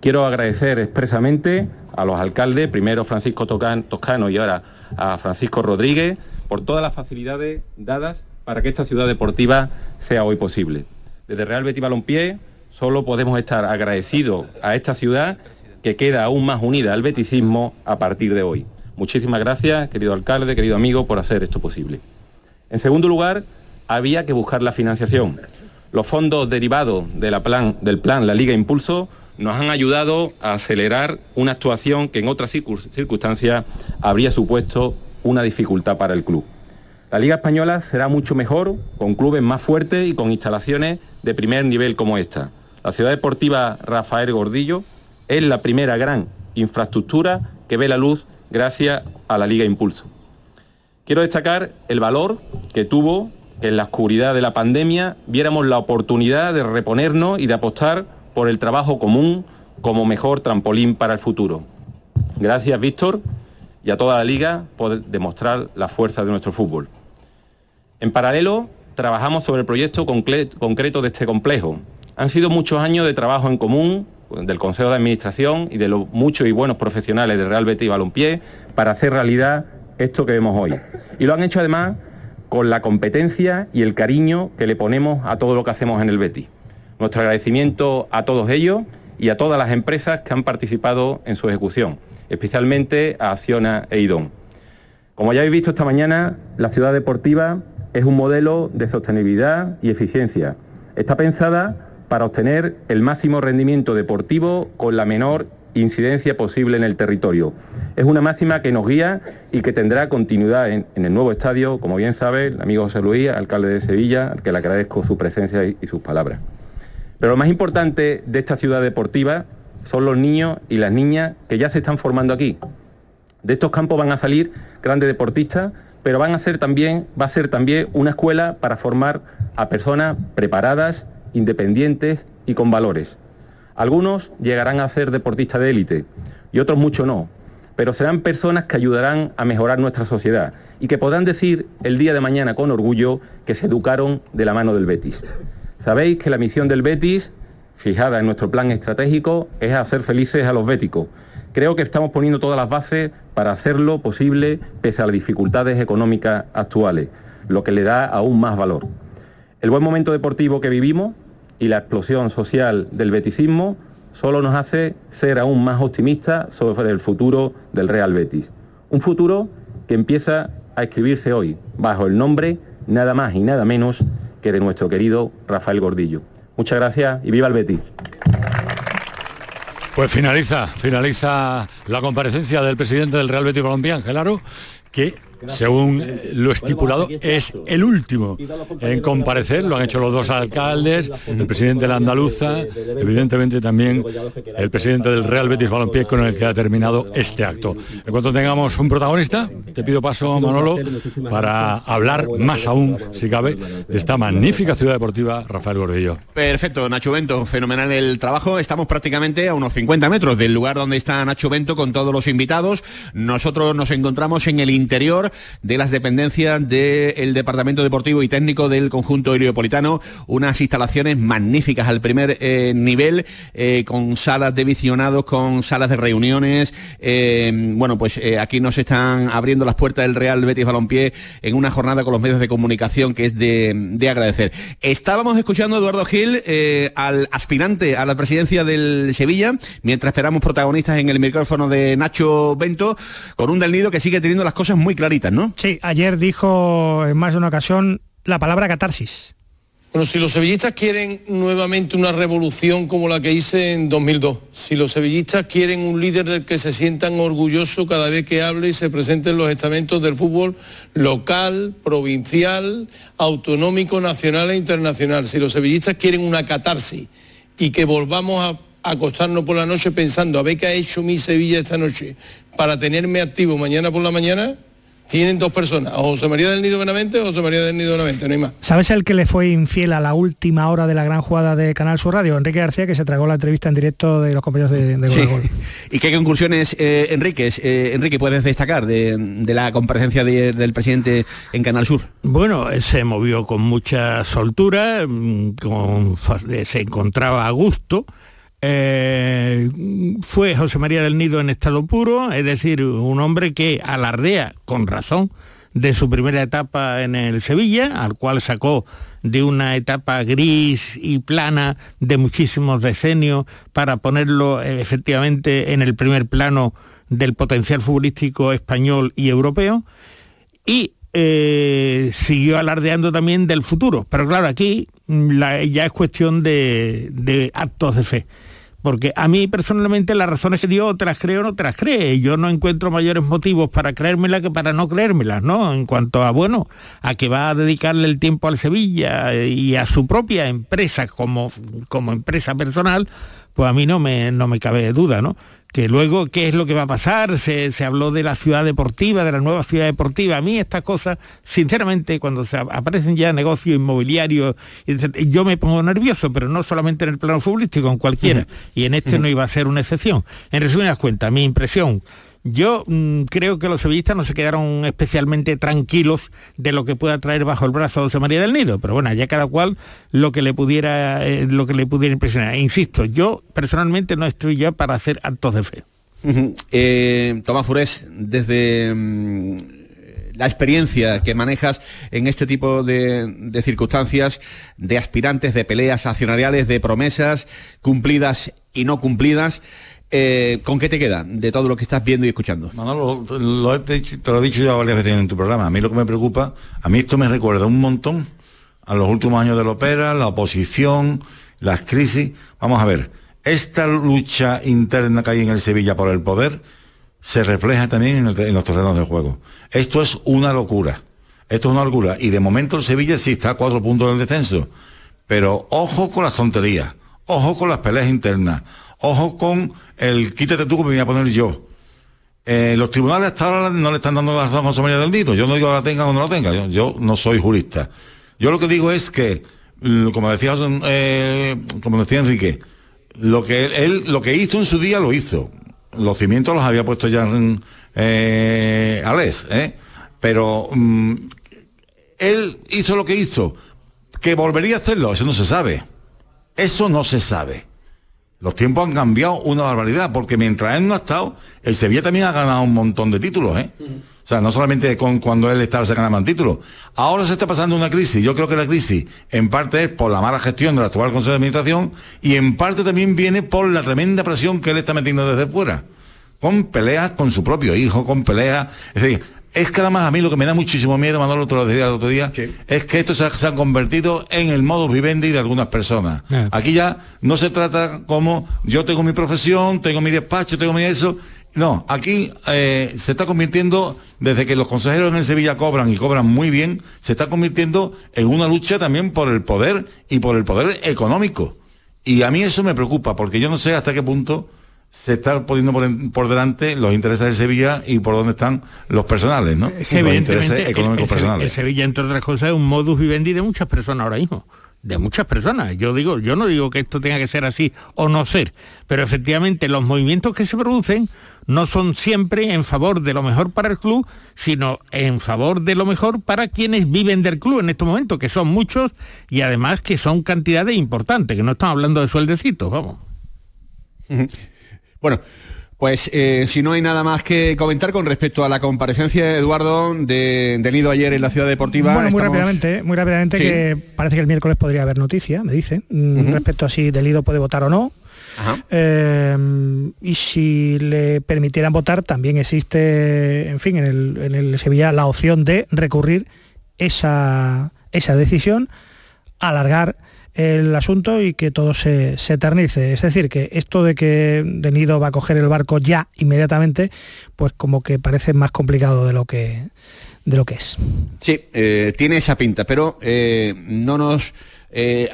Quiero agradecer expresamente a los alcaldes, primero Francisco Toscano y ahora a Francisco Rodríguez, por todas las facilidades dadas para que esta ciudad deportiva sea hoy posible. Desde Real Betis Balompié solo podemos estar agradecidos a esta ciudad que queda aún más unida al beticismo a partir de hoy. Muchísimas gracias, querido alcalde, querido amigo, por hacer esto posible. En segundo lugar, había que buscar la financiación. Los fondos derivados del plan La Liga Impulso nos han ayudado a acelerar una actuación que en otras circunstancias habría supuesto una dificultad para el club. La Liga Española será mucho mejor con clubes más fuertes y con instalaciones de primer nivel como esta. La ciudad deportiva Rafael Gordillo es la primera gran infraestructura que ve la luz gracias a la Liga Impulso. Quiero destacar el valor que tuvo que en la oscuridad de la pandemia viéramos la oportunidad de reponernos y de apostar por el trabajo común como mejor trampolín para el futuro. Gracias, Víctor, y a toda la liga por demostrar la fuerza de nuestro fútbol. En paralelo, trabajamos sobre el proyecto concreto de este complejo. Han sido muchos años de trabajo en común del Consejo de Administración y de los muchos y buenos profesionales de Real Betis y Balompié para hacer realidad esto que vemos hoy. Y lo han hecho además con la competencia y el cariño que le ponemos a todo lo que hacemos en el Betis. Nuestro agradecimiento a todos ellos y a todas las empresas que han participado en su ejecución especialmente a Acciona e IDON. Como ya habéis visto esta mañana, la ciudad deportiva es un modelo de sostenibilidad y eficiencia. Está pensada para obtener el máximo rendimiento deportivo con la menor incidencia posible en el territorio. Es una máxima que nos guía y que tendrá continuidad en, el nuevo estadio, como bien sabe el amigo José Luis, alcalde de Sevilla, al que le agradezco su presencia y sus palabras. Pero lo más importante de esta ciudad deportiva son los niños y las niñas que ya se están formando aquí. De estos campos van a salir grandes deportistas, pero van a ser también, va a ser también una escuela para formar a personas preparadas, independientes y con valores. Algunos llegarán a ser deportistas de élite y otros mucho no, pero serán personas que ayudarán a mejorar nuestra sociedad y que podrán decir el día de mañana con orgullo que se educaron de la mano del Betis. Sabéis que la misión del Betis, fijada en nuestro plan estratégico, es hacer felices a los béticos. Creo que estamos poniendo todas las bases para hacerlo posible pese a las dificultades económicas actuales, lo que le da aún más valor. El buen momento deportivo que vivimos y la explosión social del beticismo solo nos hace ser aún más optimistas sobre el futuro del Real Betis. Un futuro que empieza a escribirse hoy bajo el nombre nada más y nada menos que de nuestro querido Rafael Gordillo. Muchas gracias y viva el Betis. Pues finaliza, finaliza la comparecencia del presidente del Real Betis Balompié, Aro, que según lo estipulado, es el último en comparecer. Lo han hecho los dos alcaldes, el presidente de la Andaluza, evidentemente también el presidente del Real Betis Balompié con el que ha terminado este acto. En cuanto tengamos un protagonista, te pido paso, Manolo, para hablar más aún, si cabe, de esta magnífica ciudad deportiva, Rafael Gordillo. Perfecto, Nacho Bento, fenomenal el trabajo. Estamos prácticamente a unos 50 metros del lugar donde está Nacho Bento con todos los invitados. Nosotros nos encontramos en el interior de las dependencias del Departamento Deportivo y Técnico del conjunto heliopolitano, unas instalaciones magníficas al primer eh, nivel, eh, con salas de visionados, con salas de reuniones. Eh, bueno, pues aquí nos están abriendo las puertas del Real Betis Balompié en una jornada con los medios de comunicación que es de, de agradecer. Estábamos escuchando a Eduardo Gil, al aspirante a la presidencia del Sevilla, mientras esperamos protagonistas en el micrófono de Nacho Bento, con un del nido que sigue teniendo las cosas muy claras ¿no? Sí, ayer dijo en más de una ocasión la palabra catarsis. Bueno, si los sevillistas quieren nuevamente una revolución como la que hice en 2002, si los sevillistas quieren un líder del que se sientan orgullosos cada vez que hable y se presente en los estamentos del fútbol local, provincial, autonómico, nacional e internacional, si los sevillistas quieren una catarsis y que volvamos a acostarnos por la noche pensando a ver qué ha hecho mi Sevilla esta noche para tenerme activo mañana por la mañana, tienen dos personas, José María del Nido Benavente o José María del Nido Benavente, no hay más. ¿Sabes el que le fue infiel a la última hora de la gran jugada de Canal Sur Radio? Enrique García, que se tragó la entrevista en directo de los compañeros de, de Gol, ¿Y qué conclusiones, eh, Enrique, eh, Enrique, puedes destacar de, la comparecencia del presidente en Canal Sur? Bueno, se movió con mucha soltura, mm, se encontraba a gusto eh, fue José María del Nido en estado puro, es decir, un hombre que alardea con razón de su primera etapa en el Sevilla, al cual sacó de una etapa gris y plana de muchísimos decenios para ponerlo eh, efectivamente en el primer plano del potencial futbolístico español y europeo. Y eh, siguió alardeando también del futuro. Pero claro, aquí mm, ya es cuestión de actos de fe porque a mí personalmente las razones que dio te las creo o no te las cree. Yo no encuentro mayores motivos para creérmelas que para no creérmelas, ¿no? En cuanto a, bueno, a que va a dedicarle el tiempo al Sevilla y a su propia empresa como, como empresa personal, pues a mí no me, no me cabe duda, ¿no? que luego qué es lo que va a pasar, se, habló de la ciudad deportiva, de la nueva ciudad deportiva. A mí estas cosas, sinceramente, cuando se aparecen ya negocios inmobiliarios, yo me pongo nervioso, pero no solamente en el plano futbolístico, en cualquiera. Y en este no iba a ser una excepción. En resumidas cuentas, mi impresión yo mm, creo que los sevillistas no se quedaron especialmente tranquilos de lo que pueda traer bajo el brazo José María del Nido, pero bueno, ya cada cual lo que le pudiera, eh, lo que le pudiera impresionar. E insisto, yo personalmente no estoy ya para hacer actos de fe. Eh, Tomás Furés, desde mm, la experiencia que manejas en este tipo de, circunstancias, de aspirantes, de peleas accionariales, de promesas cumplidas y no cumplidas, eh, ¿Con qué te queda de todo lo que estás viendo y escuchando? Manolo, lo, te, lo he dicho ya varias veces en tu programa. A mí lo que me preocupa, a mí esto me recuerda un montón a los últimos años de la ópera, la oposición, las crisis. Vamos a ver, esta lucha interna que hay en el Sevilla por el poder se refleja también en, en los terrenos de juego. Esto es una locura. Esto es una locura. Y de momento el Sevilla sí está a cuatro puntos del descenso. Pero ojo con las tonterías. Ojo con las peleas internas Ojo con el quítate tú que me voy a poner yo. Eh, los tribunales hasta ahora no le están dando la razón a José María del Nito. Yo no digo que la tenga o no la tenga. Yo, no soy jurista. Yo lo que digo es que, como decía, eh, como decía Enrique, lo que él, lo que hizo en su día lo hizo. Los cimientos los había puesto ya en, eh, Alex, ¿eh? Pero mm, él hizo lo que hizo. Que volvería a hacerlo, eso no se sabe. Eso no se sabe. Los tiempos han cambiado una barbaridad, porque mientras él no ha estado, el Sevilla también ha ganado un montón de títulos, ¿eh? O sea, no solamente con cuando él estaba se ganaban títulos. Ahora se está pasando una crisis. Yo creo que la crisis en parte es por la mala gestión del actual Consejo de Administración y en parte también viene por la tremenda presión que él está metiendo desde fuera. Con peleas con su propio hijo, con peleas. Es decir, es que además a mí lo que me da muchísimo miedo, Manolo, otro el otro día, es que esto se ha, se ha, convertido en el modo vivendi de algunas personas. Ah. Aquí ya no se trata como yo tengo mi profesión, tengo mi despacho, tengo mi eso. No, aquí eh, se está convirtiendo, desde que los consejeros en el Sevilla cobran y cobran muy bien, se está convirtiendo en una lucha también por el poder y por el poder económico. Y a mí eso me preocupa, porque yo no sé hasta qué punto se está poniendo por, en- por delante los intereses del Sevilla y por dónde están los personales, ¿no? Es que los intereses económicos el, personales. el Sevilla, entre otras cosas, es un modus vivendi de muchas personas ahora mismo. De muchas personas. Yo digo, yo no digo que esto tenga que ser así o no ser, pero efectivamente los movimientos que se producen no son siempre en favor de lo mejor para el club, sino en favor de lo mejor para quienes viven del club en estos momentos, que son muchos y además que son cantidades importantes, que no estamos hablando de sueldecitos, vamos. Bueno, pues eh, si no hay nada más que comentar con respecto a la comparecencia, Eduardo, de, del Nido ayer en la Ciudad Deportiva. Bueno, muy estamos- rápidamente, muy rápidamente Sí. que parece que el miércoles podría haber noticia, me dicen, mm, respecto a si Delido puede votar o no. Ajá. Eh, y si le permitieran votar, también existe, en fin, en el, en el Sevilla la opción de recurrir esa, esa decisión, alargar el asunto y que todo se, se eternice. Es decir, que esto de que Denido va a coger el barco ya inmediatamente, pues como que parece más complicado de lo que, de lo que es. Sí, eh, tiene esa pinta, pero eh, no nos eh,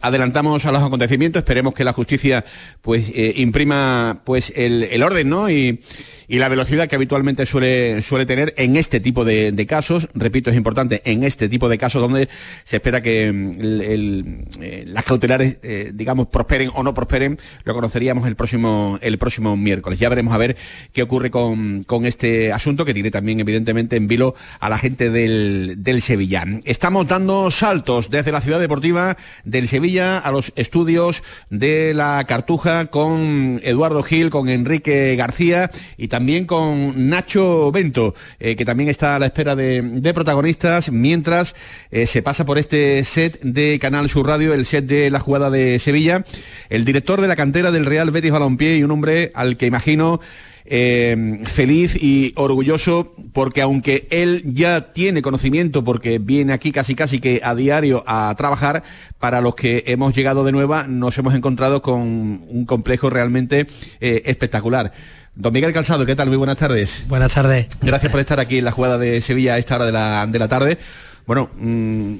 adelantamos a los acontecimientos, esperemos que la justicia pues eh, imprima pues el, el orden ¿no? y, y la velocidad que habitualmente suele, suele tener en este tipo de, de casos, repito, es importante, en este tipo de casos donde se espera que mm, eh, las cautelares, digamos, prosperen o no prosperen, lo conoceríamos el próximo, el próximo miércoles. Ya veremos a ver qué ocurre con, con este asunto que tiene también evidentemente en vilo a la gente del, del Sevilla. Estamos dando saltos desde la ciudad deportiva del Sevilla a los estudios de la Cartuja con Eduardo Gil, con Enrique García y también con Nacho Bento, eh, que también está a la espera de, protagonistas mientras eh, se pasa por este set de Canal Sur Radio, el set de la jugada de Sevilla, el director de la cantera del Real Betis Balompié y un hombre al que imagino eh, feliz y orgulloso porque aunque él ya tiene conocimiento porque viene aquí casi casi que a diario a trabajar, para los que hemos llegado de nueva nos hemos encontrado con un complejo realmente eh, espectacular. Don Miguel Calzado, ¿qué tal? Muy buenas tardes. Buenas tardes. Gracias por estar aquí en la jugada de Sevilla a esta hora de la, de la tarde. Bueno, mm,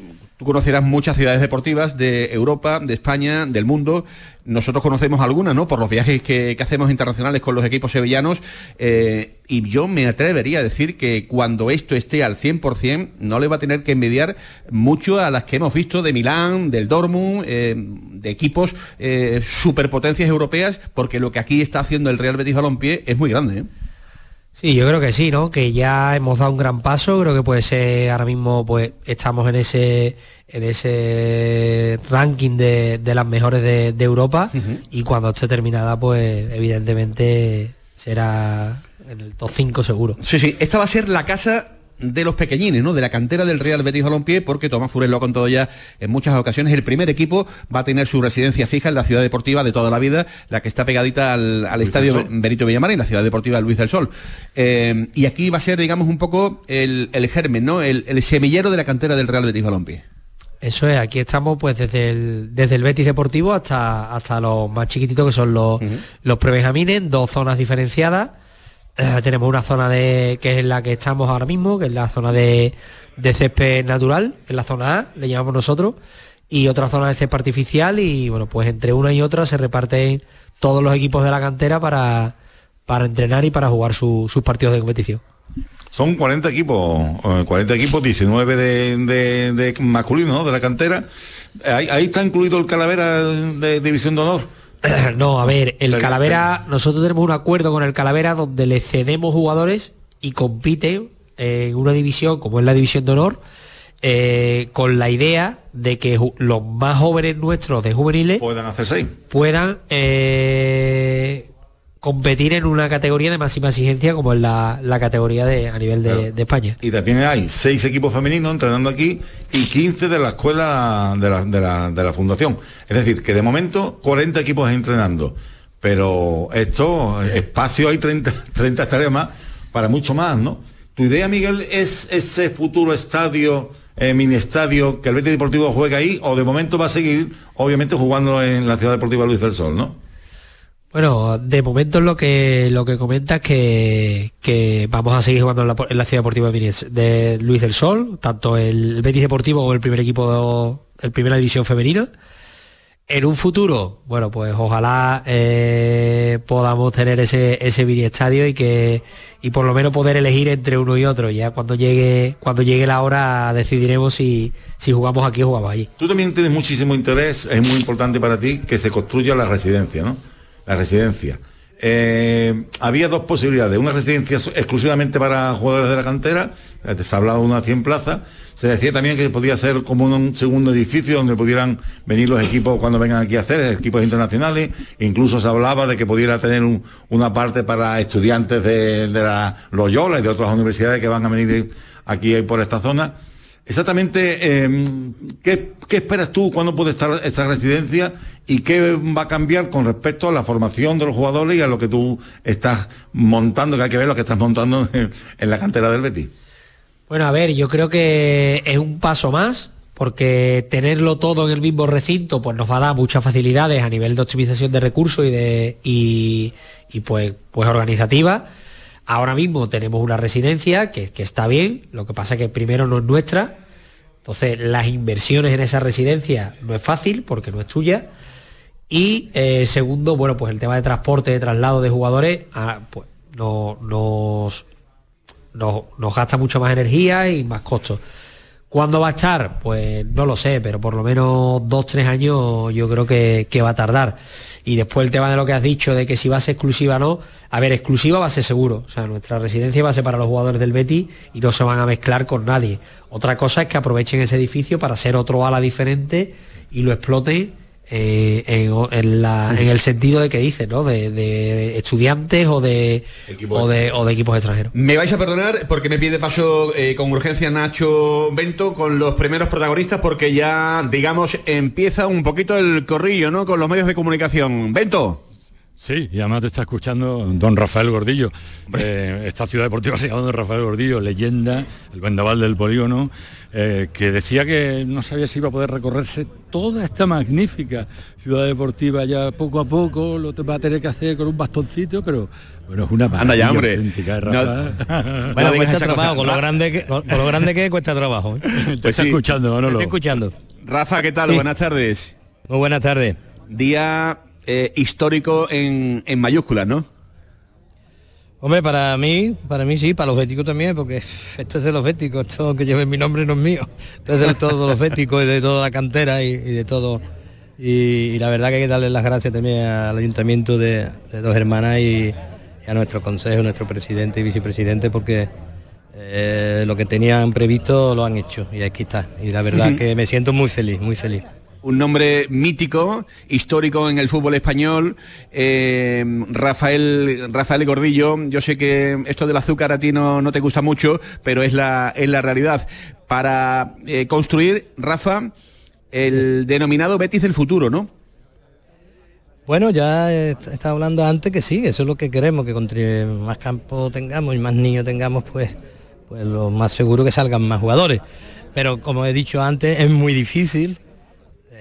conocerás muchas ciudades deportivas de Europa, de España, del mundo. Nosotros conocemos algunas, ¿no? Por los viajes que, que hacemos internacionales con los equipos sevillanos. Eh, y yo me atrevería a decir que cuando esto esté al 100%, no le va a tener que envidiar mucho a las que hemos visto de Milán, del Dortmund, eh, de equipos eh, superpotencias europeas, porque lo que aquí está haciendo el Real Betis Balompié es muy grande. Sí, yo creo que sí, ¿no? Que ya hemos dado un gran paso, creo que puede ser ahora mismo pues estamos en ese en ese ranking de, de las mejores de, de Europa y cuando esté terminada pues evidentemente será en el top 5 seguro. Sí, sí, esta va a ser la casa de los pequeñines, ¿no? De la cantera del Real Betis Balompié, porque Tomás Furel lo ha contado ya en muchas ocasiones. El primer equipo va a tener su residencia fija en la ciudad deportiva de toda la vida, la que está pegadita al, al estadio. Benito Villamarín, la ciudad deportiva Luis del Sol. Eh, y aquí va a ser, digamos, un poco el, el germen, ¿no? El, el semillero de la cantera del Real Betis Balompié. Eso es, aquí estamos pues desde el, desde el Betis Deportivo hasta, hasta los más chiquititos que son los, los prebenjamines, dos zonas diferenciadas. Eh, tenemos una zona de que es la que estamos ahora mismo, que es la zona de, de césped natural, que es la zona A, le llamamos nosotros, y otra zona de césped artificial y bueno, pues entre una y otra se reparten todos los equipos de la cantera para, para entrenar y para jugar su- sus partidos de competición. Son 40 equipos, eh, 40 equipos, 19 de, de, de masculino, ¿no? De la cantera. Ahí está incluido el Calavera de División de Honor, no, a ver, el Calavera, nosotros tenemos un acuerdo con el Calavera donde le cedemos jugadores y compite en una división como es la división de honor eh, con la idea de que los más jóvenes nuestros de juveniles puedan hacer seis. puedan eh, competir en una categoría de máxima exigencia como es la, la categoría de, a nivel de, de España. Y también hay seis equipos femeninos entrenando aquí y 15 de la escuela de la, de la- de la fundación. Es decir, que de momento 40 equipos entrenando. Pero esto, espacio hay 30, 30 hectáreas más para mucho más, ¿no? ¿Tu idea, Miguel, es ese futuro estadio, eh, mini estadio, que el Betis Deportivo juegue ahí o de momento va a seguir, obviamente, jugando en la Ciudad Deportiva Luis del Sol, ¿no? Bueno, de momento lo que lo que comenta es que, que vamos a seguir jugando en la, en la ciudad deportiva de Luis del Sol, tanto el Betis Deportivo como el primer equipo de, el primera división femenina. En un futuro, bueno, pues ojalá eh, podamos tener ese, ese mini estadio y que y por lo menos poder elegir entre uno y otro. Ya cuando llegue, cuando llegue la hora decidiremos si, si jugamos aquí o jugamos allí. Tú también tienes muchísimo interés, es muy importante para ti que se construya la residencia, ¿no? La residencia. Eh, había dos posibilidades, una residencia exclusivamente para jugadores de la cantera, eh, se ha hablado de una 100 plazas, se decía también que podía ser como un segundo edificio donde pudieran venir los equipos cuando vengan aquí a hacer, equipos internacionales, incluso se hablaba de que pudiera tener un- una parte para estudiantes de, de la Loyola y de otras universidades que van a venir aquí por esta zona. Exactamente, eh, ¿qué, qué esperas tú cuándo puede estar esta residencia y qué va a cambiar con respecto a la formación de los jugadores y a lo que tú estás montando, que hay que ver lo que estás montando en, la cantera del Betis? Bueno, a ver, yo creo que es un paso más, porque tenerlo todo en el mismo recinto pues nos va a dar muchas facilidades a nivel de optimización de recursos y de y, pues, pues organizativa. Ahora mismo tenemos una residencia que, que está bien, lo que pasa es que primero no es nuestra, entonces las inversiones en esa residencia no es fácil porque no es tuya. Y eh, segundo, bueno, pues el tema de transporte, de traslado de jugadores, ah, pues no, nos, nos, nos gasta mucho más energía y más costos. ¿Cuándo va a estar? Pues no lo sé, pero por lo menos dos, tres años yo creo que, que va a tardar. Y después el tema de lo que has dicho, de que si va a ser exclusiva o no, a ver, exclusiva va a ser seguro. O sea, nuestra residencia va a ser para los jugadores del Betis y no se van a mezclar con nadie. Otra cosa es que aprovechen ese edificio para hacer otro ala diferente y lo exploten eh, en, en la- en el sentido de que dices, ¿no? De, de estudiantes o de, o de, o de equipos extranjeros. Me vais a perdonar porque me pide paso eh, con urgencia Nacho Bento con los primeros protagonistas porque ya, digamos, empieza un poquito el corrillo, ¿no? Con los medios de comunicación. Bento. Sí, y además te está escuchando don Rafael Gordillo. Eh, esta ciudad deportiva se llama don Rafael Gordillo, leyenda, el vendaval del polígono, eh, que decía que no sabía si iba a poder recorrerse toda esta magnífica ciudad deportiva ya poco a poco, lo te va a tener que hacer con un bastoncito, pero bueno, es una Anda ya, hombre. auténtica, ¿eh, No- Rafa? Bueno, cuesta trabajo, con lo grande que, con lo grande que es, cuesta trabajo. ¿eh? Te está escuchando, Te Manolo. estoy escuchando. Rafa, ¿qué tal? Sí. Buenas tardes. Muy buenas tardes. Día eh, histórico en, en mayúsculas, ¿no? Hombre, para mí, para mí sí, para los béticos también, porque esto es de los béticos, esto que lleve mi nombre no es mío. Esto es de todos los béticos y de toda la cantera y, y de todo. Y, y la verdad que hay que darle las gracias también al ayuntamiento de, de Dos Hermanas y, y a nuestro consejo, nuestro presidente y vicepresidente, porque eh, lo que tenían previsto lo han hecho y aquí está. Y la verdad que me siento muy feliz, muy feliz. Un nombre mítico, histórico en el fútbol español, eh, Rafael, Rafael Gordillo. Yo sé que esto del azúcar a ti no, no te gusta mucho, pero es la, es la realidad. Para eh, construir, Rafa, el denominado Betis del futuro, ¿no? Bueno, ya estado hablando antes que sí, eso es lo que queremos, que más campo tengamos y más niños tengamos, pues, pues lo más seguro que salgan más jugadores. Pero como he dicho antes, es muy difícil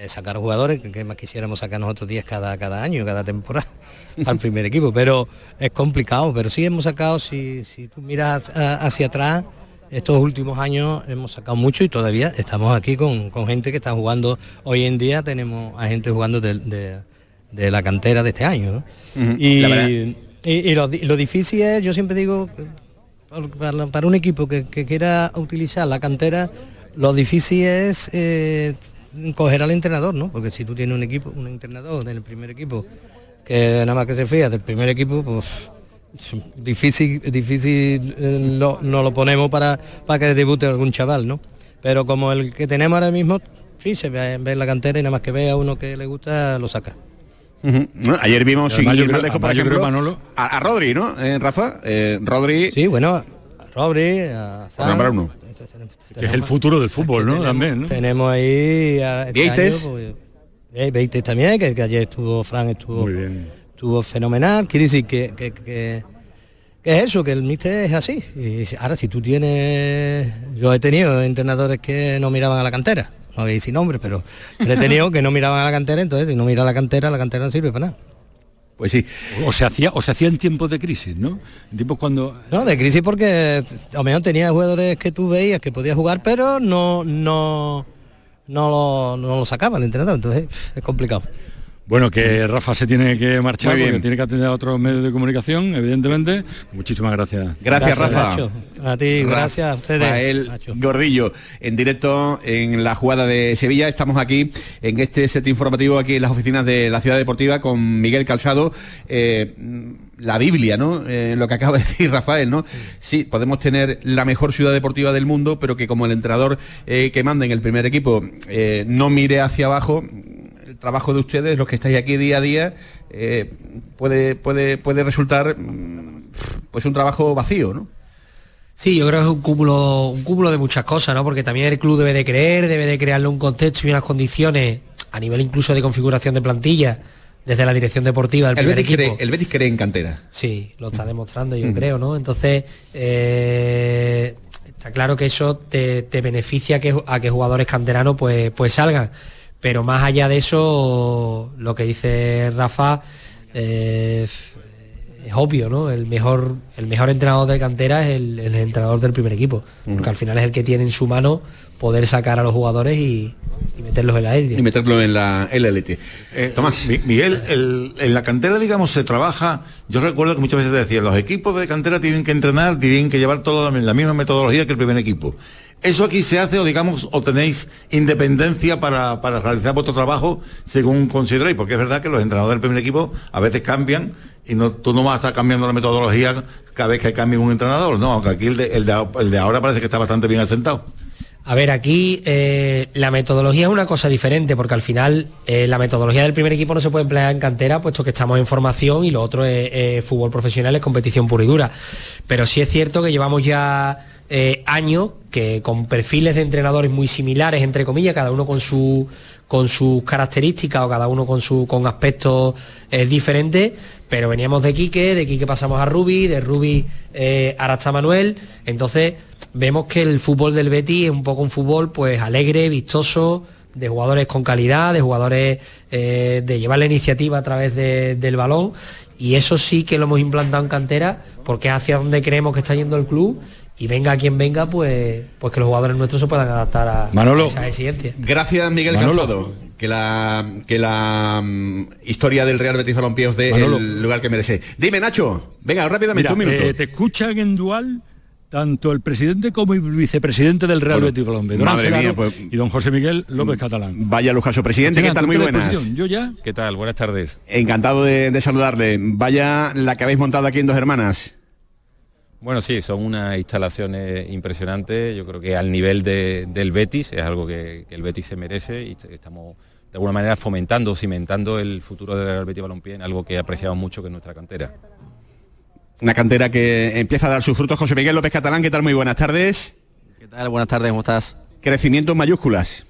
sacar jugadores, que, más quisiéramos sacar nosotros 10 cada, cada año, cada temporada al primer equipo, pero es complicado, pero sí hemos sacado, si, si tú miras hacia atrás, estos últimos años hemos sacado mucho y todavía estamos aquí con, con gente que está jugando, hoy en día tenemos a gente jugando de, de- de la cantera de este año. Y, lo, di- lo difícil es, yo siempre digo, para, para un equipo que, que quiera utilizar la cantera, lo difícil es eh, coger al entrenador, ¿no? Porque si tú tienes un equipo, un entrenador del primer equipo que nada más que se fía del primer equipo, pues difícil, difícil eh, no, no lo ponemos para, para que debute algún chaval, ¿no? Pero como el que tenemos ahora mismo, sí, se ve, ve en la cantera y nada más que ve a uno que le gusta, lo saca. Bueno, ayer vimos sin yo ir más creo- lejos, por ejemplo, Manolo- a, a Rodri, ¿no? Eh, Rafa, Eh, Rodri. Sí, bueno, a Rodri, a Que es el futuro del fútbol, ¿no? También, ¿no? Tenemos ahí a este Vieites. año, pues, eh, Vieites también, que, que ayer estuvo, Fran estuvo, Muy bien. estuvo fenomenal. Quiere decir que, que, que- que es eso, que el míster es así. Y ahora si tú tienes, yo he tenido entrenadores que no miraban a la cantera, no voy a decir nombres, pero he tenido que no miraban a la cantera, entonces si no mira a la cantera, la cantera no sirve para nada. Pues sí. O se hacía, o se hacía en tiempos de crisis, ¿no? En tiempos cuando. No, de crisis porque a lo tenía jugadores que tú veías que podías jugar, pero no, no, no lo, no lo sacaba el entrenador, entonces es complicado. Bueno, que Rafa se tiene que marchar Muy bien. porque tiene que atender a otros medios de comunicación, evidentemente. Muchísimas gracias. Gracias, Rafa. Nacho. A ti, gracias a ustedes. Rafael Nacho. Gordillo, en directo en la jugada de Sevilla. Estamos aquí en este set informativo, aquí en las oficinas de la Ciudad Deportiva, con Miguel Calzado. Eh, la Biblia, ¿no? Eh, lo que acaba de decir Rafael, ¿no? Sí. podemos tener la mejor ciudad deportiva del mundo, pero que como el entrenador eh, que manda en el primer equipo eh, no mire hacia abajo, trabajo de ustedes, los que estáis aquí día a día, eh, puede, puede, puede resultar mm, pues un trabajo vacío, ¿no? Sí, yo creo que es un cúmulo, un cúmulo de muchas cosas, ¿no? Porque también el club debe de creer, debe de crearle un contexto y unas condiciones a nivel incluso de configuración de plantilla desde la dirección deportiva del El primer Betis, equipo. cree, el Betis cree en cantera. Sí, lo está demostrando, yo creo, ¿no? Entonces, eh, está claro que eso te, te beneficia a que, a que jugadores canteranos pues, pues salgan. Pero más allá de eso, lo que dice Rafa eh, es obvio, ¿no? El mejor, el mejor entrenador de cantera es el, el entrenador del primer equipo. Porque al final es el que tiene en su mano poder sacar a los jugadores y, y meterlos en la élite. Y meterlo en la, en la élite. Tomás. Miguel, el- en la cantera, digamos, se trabaja, yo recuerdo que muchas veces te decían, los equipos de cantera tienen que entrenar, tienen que llevar toda la, la misma metodología que el primer equipo. ¿Eso aquí se hace o digamos, o tenéis independencia para, para realizar vuestro trabajo según consideréis? Porque es verdad que los entrenadores del primer equipo a veces cambian y no, tú no vas a estar cambiando la metodología cada vez que cambie un entrenador, no, aunque aquí el de, ahora parece que está bastante bien asentado. A ver, aquí eh, la metodología es una cosa diferente, porque al final eh, la metodología del primer equipo no se puede emplear en cantera, puesto que estamos en formación y lo otro es fútbol profesional, es competición pura y dura. Pero sí es cierto que llevamos ya eh, años que con perfiles de entrenadores muy similares, entre comillas, cada uno con su con sus características o cada uno con su con aspectos eh, diferentes, pero veníamos de Quique, de Quique pasamos a Rubi, de Rubi eh, Manuel, entonces vemos que el fútbol del Betis es un poco un fútbol pues alegre, vistoso, de jugadores con calidad, de jugadores eh, de llevar la iniciativa a través de- del balón. Y eso sí que lo hemos implantado en cantera porque es hacia donde creemos que está yendo el club y venga quien venga pues pues que los jugadores nuestros se puedan adaptar a, Manolo. a esa exigencia. Gracias, Miguel Manolo. Que la, que la mm, historia del Real Betis Balompié os dé Manolo. el lugar que merece. Dime, Nacho. Venga, rápidamente, Mira, un minuto. eh, te escuchan en dual tanto el presidente como el vicepresidente del Real Bueno, Betis Balompié, don madre mía, pues- y don José Miguel López Catalán. Vaya lujaso, presidente. ¿Qué tal? Muy buenas. Yo ya. ¿Qué tal? Buenas tardes. Encantado de, de saludarle. Vaya la que habéis montado aquí en Dos Hermanas. Bueno, sí, son unas instalaciones impresionantes. Yo creo que al nivel de- del Betis es algo que, que el Betis se merece y est- estamos de alguna manera fomentando, cimentando el futuro del Betis Balompié en algo que apreciamos mucho que es nuestra cantera. Una cantera que empieza a dar sus frutos. José Miguel López Catalán, ¿qué tal? Muy buenas tardes. ¿Qué tal? Buenas tardes, ¿cómo estás? Crecimiento en mayúsculas.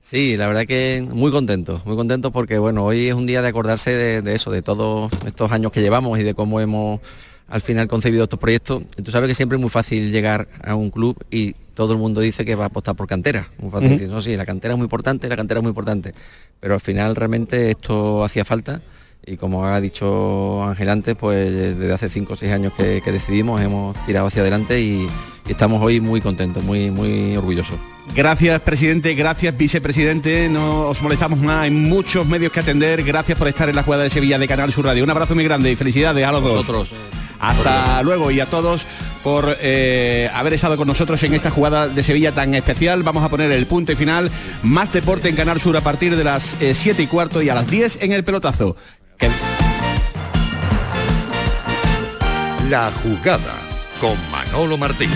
Sí, la verdad que muy contento, muy contento porque bueno, hoy es un día de acordarse de, de eso, de todos estos años que llevamos y de cómo hemos al final concebido estos proyectos. Y tú sabes que siempre es muy fácil llegar a un club y todo el mundo dice que va a apostar por cantera. Muy fácil decir, no, sí, la cantera es muy importante, la cantera es muy importante. Pero al final realmente esto hacía falta y como ha dicho Ángel antes, pues desde hace cinco o seis años que, que decidimos hemos tirado hacia adelante y, y estamos hoy muy contentos, muy, muy orgullosos. Gracias, presidente. Gracias, vicepresidente. No os molestamos más. Hay muchos medios que atender. Gracias por estar en la jugada de Sevilla de Canal Sur Radio. Un abrazo muy grande y felicidades a los dos. Hasta luego y a todos. por eh, haber estado con nosotros en esta jugada de Sevilla tan especial. Vamos a poner el punto y final. Más deporte en Canal Sur a partir de las 7 y cuarto y a las 10 en el pelotazo. Que... La jugada con Manolo Martín.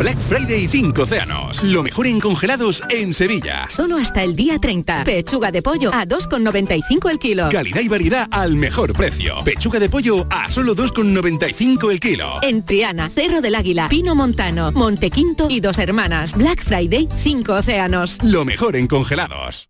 Black Friday 5 océanos. Lo mejor en congelados en Sevilla. Solo hasta el día 30. Pechuga de pollo a 2,95 el kilo. Calidad y variedad al mejor precio. Pechuga de pollo a solo 2,95 el kilo. En Triana, Cerro del Águila, Pino Montano, Montequinto y Dos Hermanas. Black Friday 5 océanos. Lo mejor en congelados.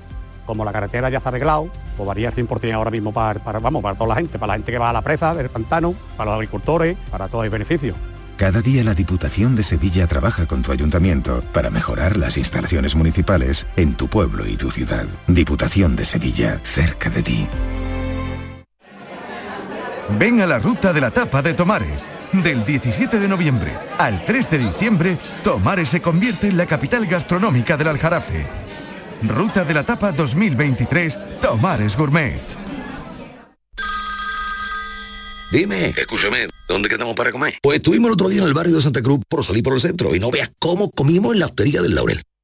Como la carretera ya está arreglado, pues varía el 100% ahora mismo para, para, vamos, para toda la gente, para la gente que va a la presa del pantano, para los agricultores, para todo el beneficio. Cada día la Diputación de Sevilla trabaja con tu ayuntamiento para mejorar las instalaciones municipales en tu pueblo y tu ciudad. Diputación de Sevilla, cerca de ti. Ven a la ruta de la tapa de Tomares. Del 17 de noviembre al 3 de diciembre, Tomares se convierte en la capital gastronómica del Aljarafe. Ruta de la Tapa 2023, Tomares Gourmet. Dime, escúchame, ¿dónde quedamos para comer? Pues estuvimos el otro día en el barrio de Santa Cruz por salir por el centro y no veas cómo comimos en la hostería del Laurel.